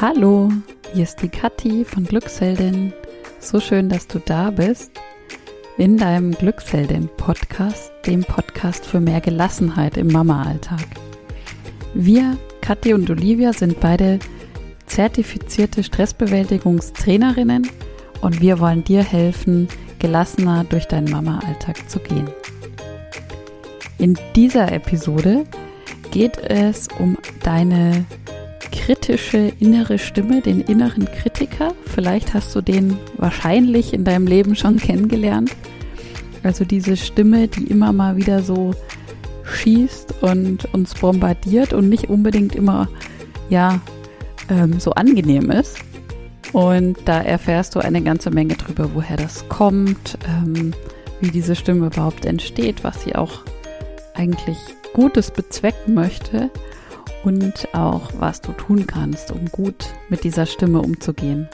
Hallo, hier ist die Kathi von Glücksheldin. So schön, dass du da bist in deinem Glücksheldin-Podcast, dem Podcast für mehr Gelassenheit im Mama-Alltag. Wir, Kathi und Olivia, sind beide zertifizierte Stressbewältigungstrainerinnen und wir wollen dir helfen, gelassener durch deinen Mama-Alltag zu gehen. In dieser Episode geht es um deine kritische innere Stimme, den inneren Kritiker. Vielleicht hast du den wahrscheinlich in deinem Leben schon kennengelernt. Also diese Stimme, die immer mal wieder so schießt und uns bombardiert und nicht unbedingt immer, ja, ähm, so angenehm ist. Und da erfährst du eine ganze Menge drüber, woher das kommt, ähm, wie diese Stimme überhaupt entsteht, was sie auch eigentlich Gutes bezwecken möchte und auch, was du tun kannst, um gut mit dieser Stimme umzugehen.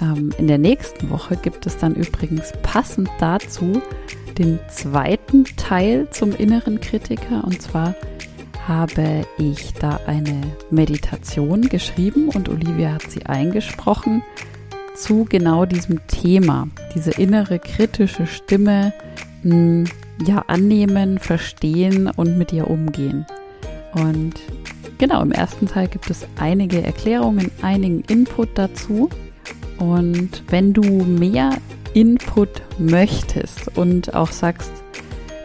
Ähm, in der nächsten Woche gibt es dann übrigens passend dazu den zweiten Teil zum inneren Kritiker und zwar habe ich da eine Meditation geschrieben und Olivia hat sie eingesprochen zu genau diesem Thema, diese innere kritische Stimme, mh, hm, ja, annehmen, verstehen und mit ihr umgehen. Und genau, im ersten Teil gibt es einige Erklärungen, einigen Input dazu. Und wenn du mehr Input möchtest und auch sagst,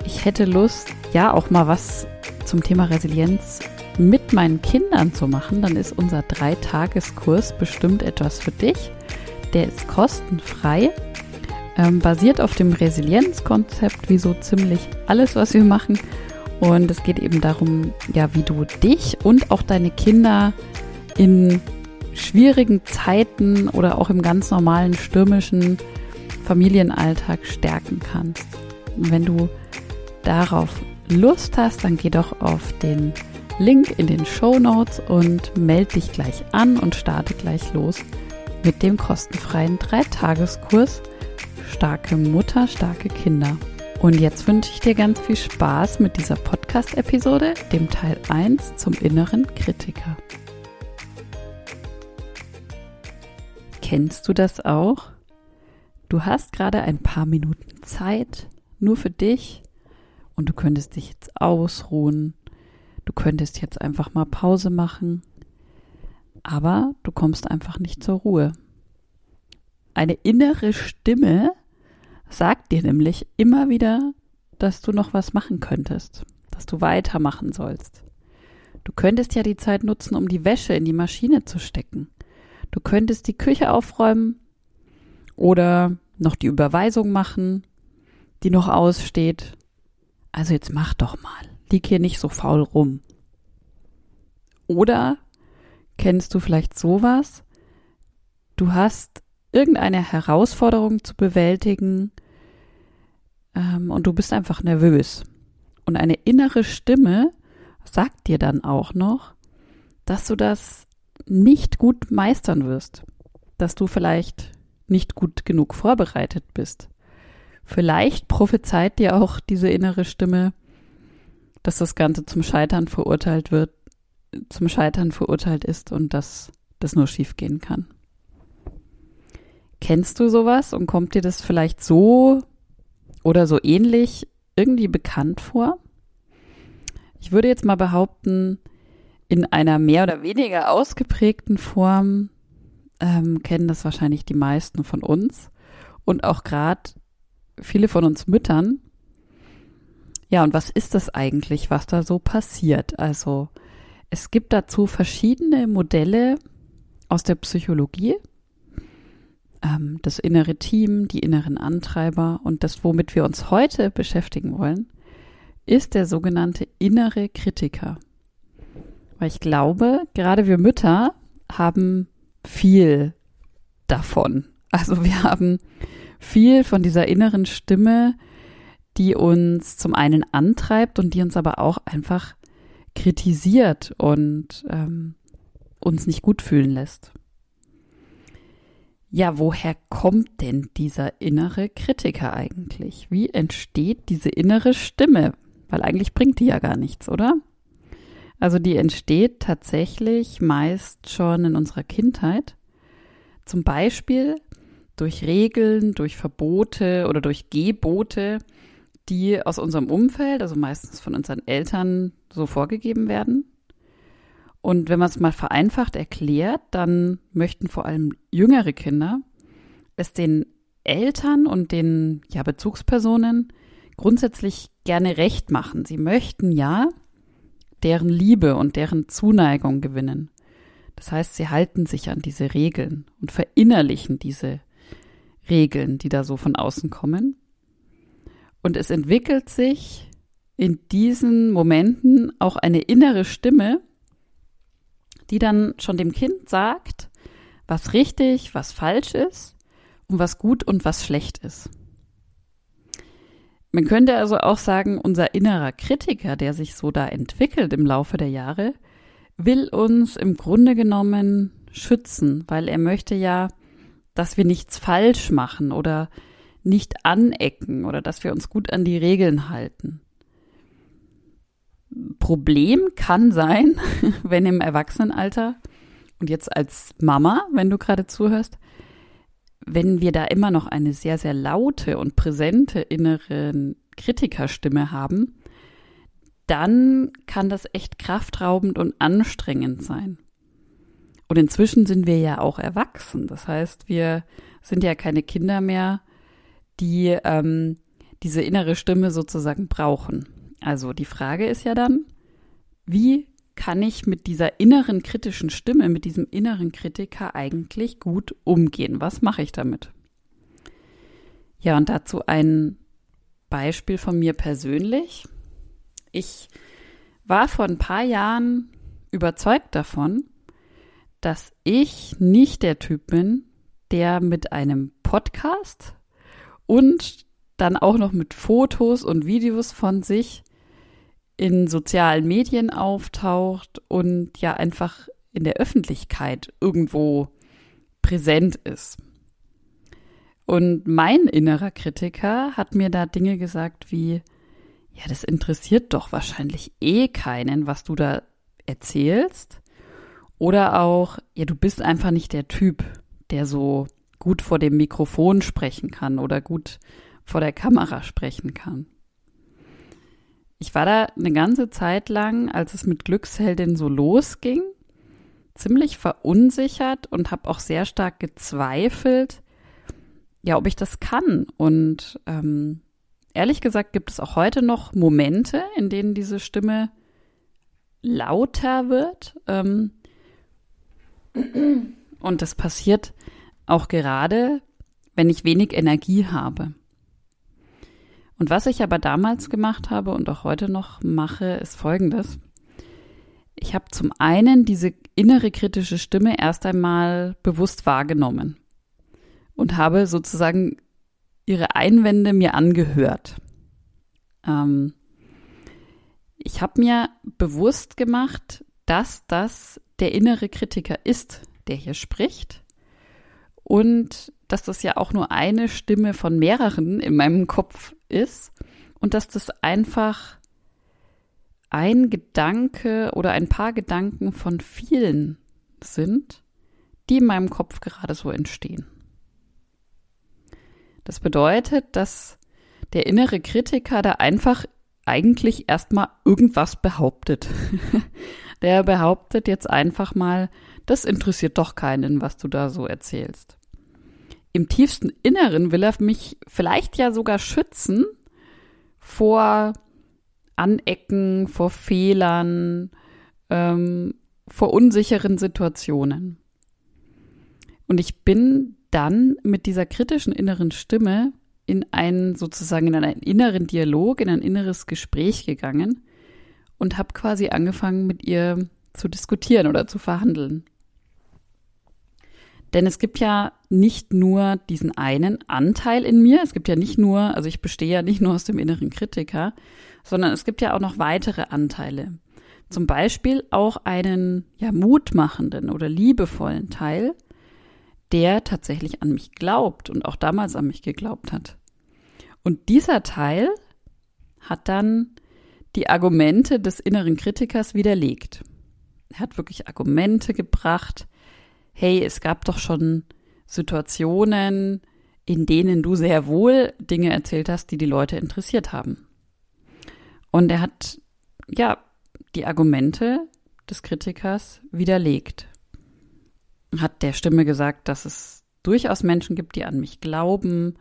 ich hätte Lust, ja, auch mal was zum Thema Resilienz mit meinen Kindern zu machen, dann ist unser Dreitageskurs bestimmt etwas für dich. Der ist kostenfrei, ähm, basiert auf dem Resilienzkonzept, wie so ziemlich alles, was wir machen. Und es geht eben darum, ja, wie du dich und auch deine Kinder in schwierigen Zeiten oder auch im ganz normalen stürmischen Familienalltag stärken kannst. Und wenn du darauf Lust hast, dann geh doch auf den Link in den Show Notes und melde dich gleich an und starte gleich los mit dem kostenfreien Dreitageskurs Starke Mutter, starke Kinder. Und jetzt wünsche ich dir ganz viel Spaß mit dieser Podcast-Episode, dem Teil 1 zum inneren Kritiker. Kennst du das auch? Du hast gerade ein paar Minuten Zeit, nur für dich, und du könntest dich jetzt ausruhen, du könntest jetzt einfach mal Pause machen, aber du kommst einfach nicht zur Ruhe. Eine innere Stimme sagt dir nämlich immer wieder, dass du noch was machen könntest, dass du weitermachen sollst. Du könntest ja die Zeit nutzen, um die Wäsche in die Maschine zu stecken. Du könntest die Küche aufräumen oder noch die Überweisung machen, die noch aussteht. Also jetzt mach doch mal. Lieg hier nicht so faul rum. Oder kennst du vielleicht sowas? Du hast irgendeine Herausforderung zu bewältigen ähm, und du bist einfach nervös. Und eine innere Stimme sagt dir dann auch noch, dass du das nicht gut meistern wirst, dass du vielleicht nicht gut genug vorbereitet bist. Vielleicht prophezeit dir auch diese innere Stimme, dass das Ganze zum Scheitern verurteilt wird, zum Scheitern verurteilt ist und dass das nur schiefgehen kann. Kennst du sowas und kommt dir das vielleicht so oder so ähnlich irgendwie bekannt vor? Ich würde jetzt mal behaupten, in einer mehr oder weniger ausgeprägten Form ähm, kennen das wahrscheinlich die meisten von uns und auch gerade viele von uns Müttern. Ja, und was ist das eigentlich, was da so passiert? Also es gibt dazu verschiedene Modelle aus der Psychologie ähm, das innere Team, die inneren Antreiber und das, womit wir uns heute beschäftigen wollen, ist der sogenannte innere Kritiker. Weil ich glaube, gerade wir Mütter haben viel davon. Also wir haben viel von dieser inneren Stimme, die uns zum einen antreibt und die uns aber auch einfach kritisiert und ähm, uns nicht gut fühlen lässt. Ja, woher kommt denn dieser innere Kritiker eigentlich? Wie entsteht diese innere Stimme? Weil eigentlich bringt die ja gar nichts, oder? Also die entsteht tatsächlich meist schon in unserer Kindheit. Zum Beispiel durch Regeln, durch Verbote oder durch Gebote, die aus unserem Umfeld, also meistens von unseren Eltern, so vorgegeben werden. Und wenn man es mal vereinfacht erklärt, dann möchten vor allem jüngere Kinder es den Eltern und den ja, Bezugspersonen grundsätzlich gerne recht machen. Sie möchten ja deren Liebe und deren Zuneigung gewinnen. Das heißt, sie halten sich an diese Regeln und verinnerlichen diese Regeln, die da so von außen kommen. Und es entwickelt sich in diesen Momenten auch eine innere Stimme, die dann schon dem Kind sagt, was richtig, was falsch ist und was gut und was schlecht ist. Man könnte also auch sagen, unser innerer Kritiker, der sich so da entwickelt im Laufe der Jahre, will uns im Grunde genommen schützen, weil er möchte ja, dass wir nichts falsch machen oder nicht anecken oder dass wir uns gut an die Regeln halten. Problem kann sein, wenn im Erwachsenenalter und jetzt als Mama, wenn du gerade zuhörst, wenn wir da immer noch eine sehr, sehr laute und präsente innere Kritikerstimme haben, dann kann das echt kraftraubend und anstrengend sein. Und inzwischen sind wir ja auch erwachsen. Das heißt, wir sind ja keine Kinder mehr, die ähm, diese innere Stimme sozusagen brauchen. Also die Frage ist ja dann, wie kann ich mit dieser inneren kritischen Stimme, mit diesem inneren Kritiker eigentlich gut umgehen? Was mache ich damit? Ja, und dazu ein Beispiel von mir persönlich. Ich war vor ein paar Jahren überzeugt davon, dass ich nicht der Typ bin, der mit einem Podcast und dann auch noch mit Fotos und Videos von sich in sozialen Medien auftaucht und ja einfach in der Öffentlichkeit irgendwo präsent ist. Und mein innerer Kritiker hat mir da Dinge gesagt wie, ja, das interessiert doch wahrscheinlich eh keinen, was du da erzählst. Oder auch, ja, du bist einfach nicht der Typ, der so gut vor dem Mikrofon sprechen kann oder gut vor der Kamera sprechen kann. Ich war da eine ganze Zeit lang, als es mit Glücksheldin so losging, ziemlich verunsichert und habe auch sehr stark gezweifelt, ja, ob ich das kann. Und ähm, ehrlich gesagt gibt es auch heute noch Momente, in denen diese Stimme lauter wird. Ähm, und das passiert auch gerade, wenn ich wenig Energie habe. Und was ich aber damals gemacht habe und auch heute noch mache, ist Folgendes. Ich habe zum einen diese innere kritische Stimme erst einmal bewusst wahrgenommen und habe sozusagen ihre Einwände mir angehört. Ähm, ich habe mir bewusst gemacht, dass das der innere Kritiker ist, der hier spricht und dass das ja auch nur eine Stimme von mehreren in meinem Kopf ist und dass das einfach ein Gedanke oder ein paar Gedanken von vielen sind, die in meinem Kopf gerade so entstehen. Das bedeutet, dass der innere Kritiker da einfach eigentlich erstmal irgendwas behauptet. der behauptet jetzt einfach mal, das interessiert doch keinen, was du da so erzählst im tiefsten Inneren will er mich vielleicht ja sogar schützen vor Anecken, vor Fehlern, ähm, vor unsicheren Situationen. Und ich bin dann mit dieser kritischen inneren Stimme in einen sozusagen in einen inneren Dialog, in ein inneres Gespräch gegangen und habe quasi angefangen mit ihr zu diskutieren oder zu verhandeln. Denn es gibt ja nicht nur diesen einen Anteil in mir, es gibt ja nicht nur, also ich bestehe ja nicht nur aus dem inneren Kritiker, sondern es gibt ja auch noch weitere Anteile. Zum Beispiel auch einen ja mutmachenden oder liebevollen Teil, der tatsächlich an mich glaubt und auch damals an mich geglaubt hat. Und dieser Teil hat dann die Argumente des inneren Kritikers widerlegt. Er hat wirklich Argumente gebracht. Hey, es gab doch schon Situationen, in denen du sehr wohl Dinge erzählt hast, die die Leute interessiert haben. Und er hat, ja, die Argumente des Kritikers widerlegt. Hat der Stimme gesagt, dass es durchaus Menschen gibt, die an mich glauben,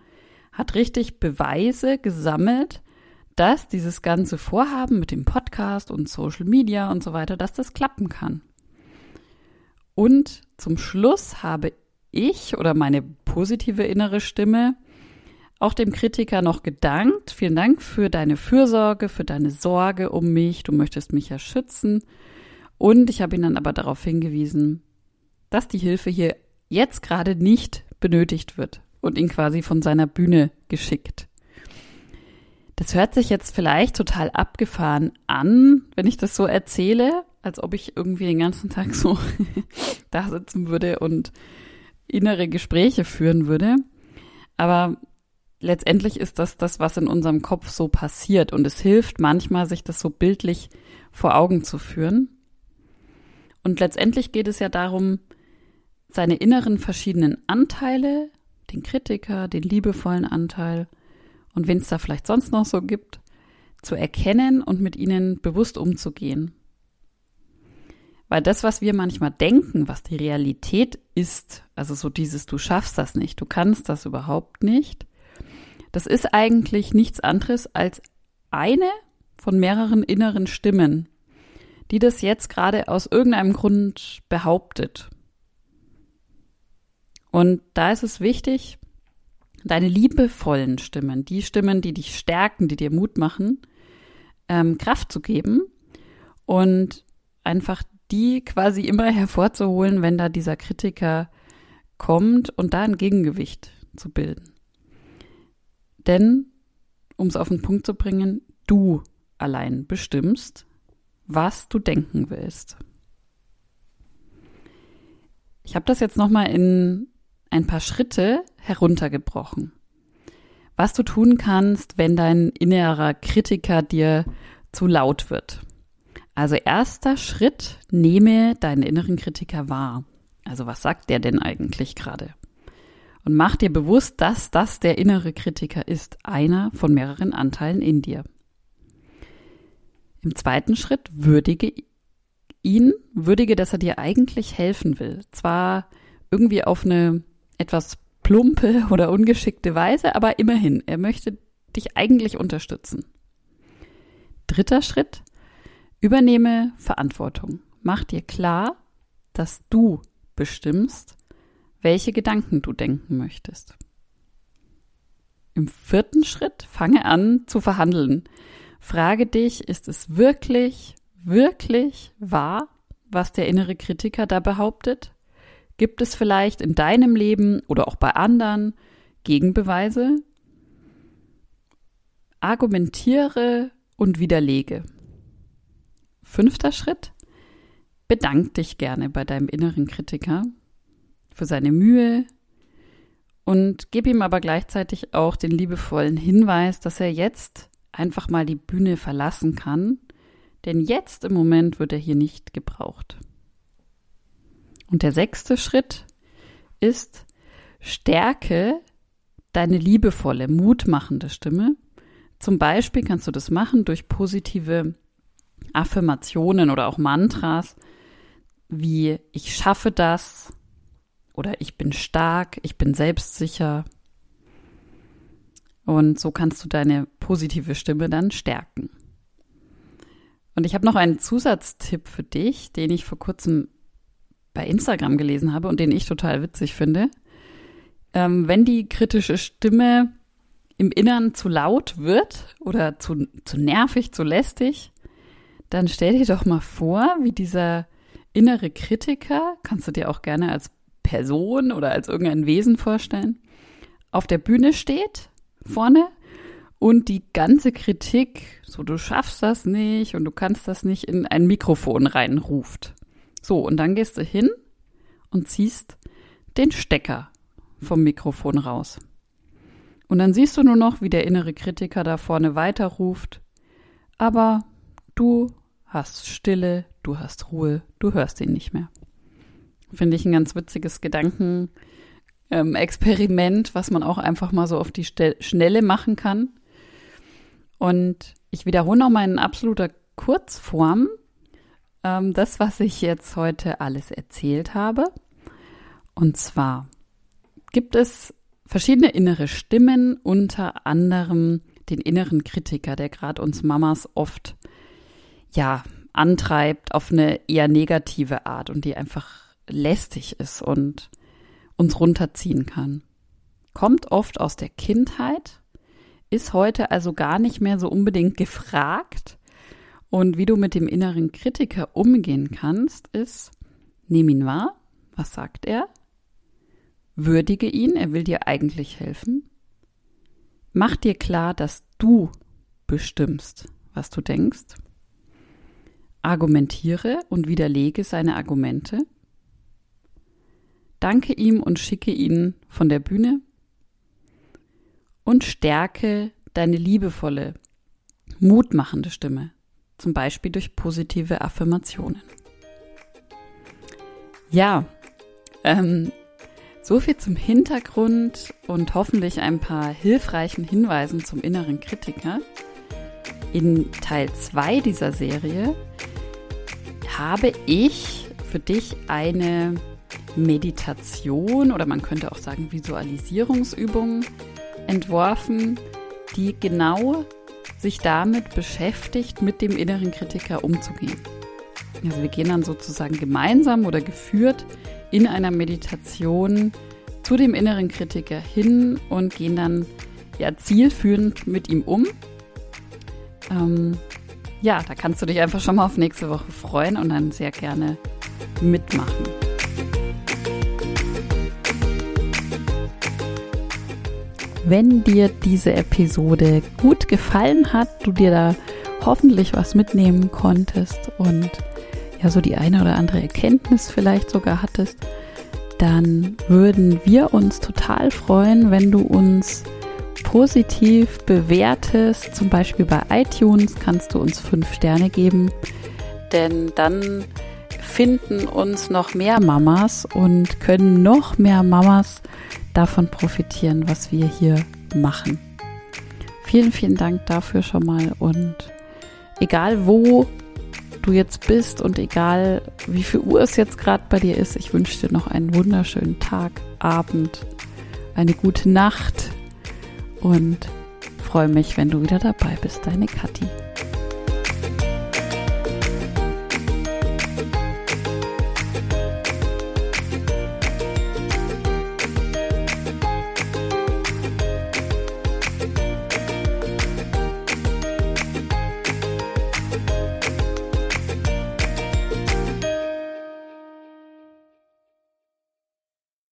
hat richtig Beweise gesammelt, dass dieses ganze Vorhaben mit dem Podcast und Social Media und so weiter, dass das klappen kann. Und zum Schluss habe ich oder meine positive innere Stimme auch dem Kritiker noch gedankt. Vielen Dank für deine Fürsorge, für deine Sorge um mich. Du möchtest mich ja schützen. Und ich habe ihn dann aber darauf hingewiesen, dass die Hilfe hier jetzt gerade nicht benötigt wird und ihn quasi von seiner Bühne geschickt. Das hört sich jetzt vielleicht total abgefahren an, wenn ich das so erzähle, als ob ich irgendwie den ganzen Tag so da sitzen würde und innere Gespräche führen würde. Aber letztendlich ist das das, was in unserem Kopf so passiert. Und es hilft manchmal, sich das so bildlich vor Augen zu führen. Und letztendlich geht es ja darum, seine inneren verschiedenen Anteile, den Kritiker, den liebevollen Anteil und wen es da vielleicht sonst noch so gibt, zu erkennen und mit ihnen bewusst umzugehen. Weil das, was wir manchmal denken, was die Realität ist, also so dieses, du schaffst das nicht, du kannst das überhaupt nicht, das ist eigentlich nichts anderes als eine von mehreren inneren Stimmen, die das jetzt gerade aus irgendeinem Grund behauptet. Und da ist es wichtig, deine liebevollen Stimmen, die Stimmen, die dich stärken, die dir Mut machen, ähm, Kraft zu geben und einfach die quasi immer hervorzuholen, wenn da dieser Kritiker kommt und da ein Gegengewicht zu bilden. Denn, um es auf den Punkt zu bringen, du allein bestimmst, was du denken willst. Ich habe das jetzt nochmal in ein paar Schritte heruntergebrochen. Was du tun kannst, wenn dein innerer Kritiker dir zu laut wird. Also erster Schritt, nehme deinen inneren Kritiker wahr. Also was sagt der denn eigentlich gerade? Und mach dir bewusst, dass das der innere Kritiker ist, einer von mehreren Anteilen in dir. Im zweiten Schritt würdige ihn, würdige, dass er dir eigentlich helfen will. Zwar irgendwie auf eine etwas plumpe oder ungeschickte Weise, aber immerhin, er möchte dich eigentlich unterstützen. Dritter Schritt, übernehme Verantwortung. Mach dir klar, dass du bestimmst, welche Gedanken du denken möchtest. Im vierten Schritt fange an zu verhandeln. Frage dich, ist es wirklich, wirklich wahr, was der innere Kritiker da behauptet? Gibt es vielleicht in deinem Leben oder auch bei anderen Gegenbeweise? Argumentiere und widerlege. Fünfter Schritt. Bedank dich gerne bei deinem inneren Kritiker für seine Mühe und gib ihm aber gleichzeitig auch den liebevollen Hinweis, dass er jetzt einfach mal die Bühne verlassen kann, denn jetzt im Moment wird er hier nicht gebraucht. Und der sechste Schritt ist, stärke deine liebevolle, mutmachende Stimme. Zum Beispiel kannst du das machen durch positive Affirmationen oder auch Mantras wie ich schaffe das oder ich bin stark, ich bin selbstsicher. Und so kannst du deine positive Stimme dann stärken. Und ich habe noch einen Zusatztipp für dich, den ich vor kurzem bei Instagram gelesen habe und den ich total witzig finde. Ähm, wenn die kritische Stimme im Innern zu laut wird oder zu, zu nervig, zu lästig, dann stell dir doch mal vor, wie dieser innere Kritiker, kannst du dir auch gerne als Person oder als irgendein Wesen vorstellen, auf der Bühne steht, vorne, und die ganze Kritik, so du schaffst das nicht und du kannst das nicht, in ein Mikrofon reinruft. So, und dann gehst du hin und ziehst den Stecker vom Mikrofon raus. Und dann siehst du nur noch, wie der innere Kritiker da vorne weiterruft. Aber Du hast Stille, du hast Ruhe, du hörst ihn nicht mehr. Finde ich ein ganz witziges Gedankenexperiment, was man auch einfach mal so auf die Schnelle machen kann. Und ich wiederhole noch mal in absoluter Kurzform ähm, das, was ich jetzt heute alles erzählt habe. Und zwar gibt es verschiedene innere Stimmen, unter anderem den inneren Kritiker, der gerade uns Mamas oft ja antreibt auf eine eher negative Art und die einfach lästig ist und uns runterziehen kann. Kommt oft aus der Kindheit, ist heute also gar nicht mehr so unbedingt gefragt. Und wie du mit dem inneren Kritiker umgehen kannst, ist, nimm ihn wahr, was sagt er? Würdige ihn, er will dir eigentlich helfen. Mach dir klar, dass du bestimmst, was du denkst. Argumentiere und widerlege seine Argumente. Danke ihm und schicke ihn von der Bühne. Und stärke deine liebevolle, mutmachende Stimme, zum Beispiel durch positive Affirmationen. Ja, ähm, so viel zum Hintergrund und hoffentlich ein paar hilfreichen Hinweisen zum inneren Kritiker. In Teil 2 dieser Serie habe ich für dich eine Meditation oder man könnte auch sagen Visualisierungsübung entworfen, die genau sich damit beschäftigt, mit dem inneren Kritiker umzugehen. Also wir gehen dann sozusagen gemeinsam oder geführt in einer Meditation zu dem inneren Kritiker hin und gehen dann ja zielführend mit ihm um. Ähm, ja, da kannst du dich einfach schon mal auf nächste Woche freuen und dann sehr gerne mitmachen. Wenn dir diese Episode gut gefallen hat, du dir da hoffentlich was mitnehmen konntest und ja so die eine oder andere Erkenntnis vielleicht sogar hattest, dann würden wir uns total freuen, wenn du uns positiv bewertest. Zum Beispiel bei iTunes kannst du uns fünf Sterne geben, denn dann finden uns noch mehr Mamas und können noch mehr Mamas davon profitieren, was wir hier machen. Vielen, vielen Dank dafür schon mal und egal wo du jetzt bist und egal wie viel Uhr es jetzt gerade bei dir ist, ich wünsche dir noch einen wunderschönen Tag, Abend, eine gute Nacht und freue mich, wenn du wieder dabei bist, deine Kathi.